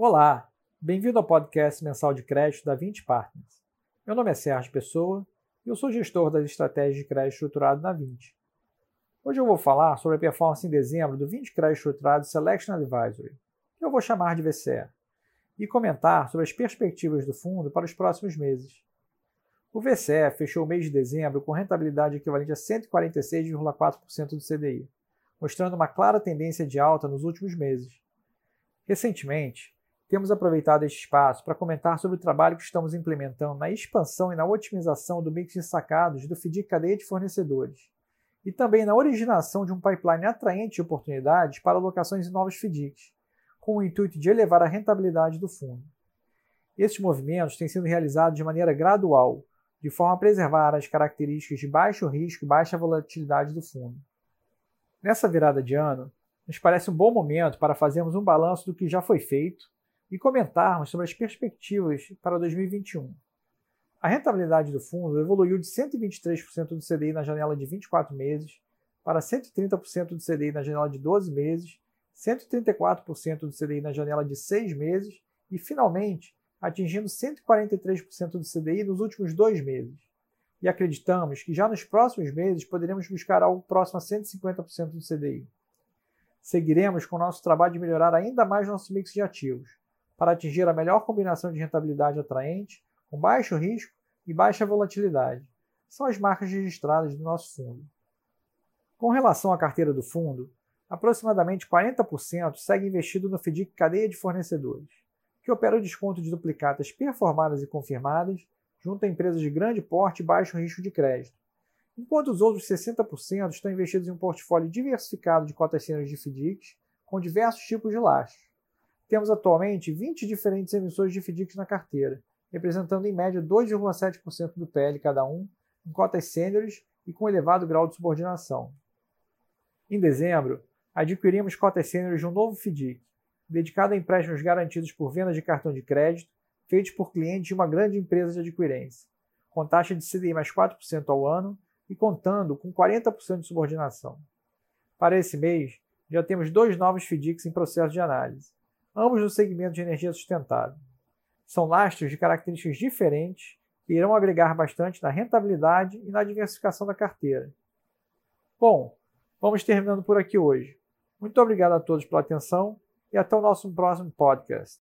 Olá, bem-vindo ao podcast mensal de crédito da 20 Partners. Meu nome é Sérgio Pessoa e eu sou gestor das estratégias de crédito estruturado na 20. Hoje eu vou falar sobre a performance em dezembro do 20 Crédito Estruturado Selection Advisory, que eu vou chamar de VCE, e comentar sobre as perspectivas do fundo para os próximos meses. O VCE fechou o mês de dezembro com rentabilidade equivalente a 146,4% do CDI, mostrando uma clara tendência de alta nos últimos meses. Recentemente, temos aproveitado este espaço para comentar sobre o trabalho que estamos implementando na expansão e na otimização do mix de sacados do FDIC Cadeia de Fornecedores, e também na originação de um pipeline atraente de oportunidades para alocações em novos FDICs, com o intuito de elevar a rentabilidade do fundo. Esses movimentos têm sido realizados de maneira gradual, de forma a preservar as características de baixo risco e baixa volatilidade do fundo. Nessa virada de ano, nos parece um bom momento para fazermos um balanço do que já foi feito e comentarmos sobre as perspectivas para 2021. A rentabilidade do fundo evoluiu de 123% do CDI na janela de 24 meses para 130% do CDI na janela de 12 meses, 134% do CDI na janela de 6 meses e, finalmente, atingindo 143% do CDI nos últimos dois meses. E acreditamos que já nos próximos meses poderemos buscar algo próximo a 150% do CDI. Seguiremos com o nosso trabalho de melhorar ainda mais nosso mix de ativos, para atingir a melhor combinação de rentabilidade atraente, com baixo risco e baixa volatilidade. São as marcas registradas do nosso fundo. Com relação à carteira do fundo, aproximadamente 40% segue investido no FDIC Cadeia de Fornecedores, que opera o desconto de duplicatas performadas e confirmadas junto a empresas de grande porte e baixo risco de crédito, enquanto os outros 60% estão investidos em um portfólio diversificado de cotas de FDICs com diversos tipos de lastros. Temos atualmente 20 diferentes emissores de FDICs na carteira, representando em média 2,7% do PL cada um, em cotas sêniores e com elevado grau de subordinação. Em dezembro, adquirimos cotas sêniores de um novo FDIC, dedicado a empréstimos garantidos por vendas de cartão de crédito, feitos por clientes de uma grande empresa de adquirência, com taxa de CDI mais 4% ao ano e contando com 40% de subordinação. Para esse mês, já temos dois novos FDICs em processo de análise ambos no segmento de energia sustentável. São lastros de características diferentes que irão agregar bastante na rentabilidade e na diversificação da carteira. Bom, vamos terminando por aqui hoje. Muito obrigado a todos pela atenção e até o nosso próximo podcast.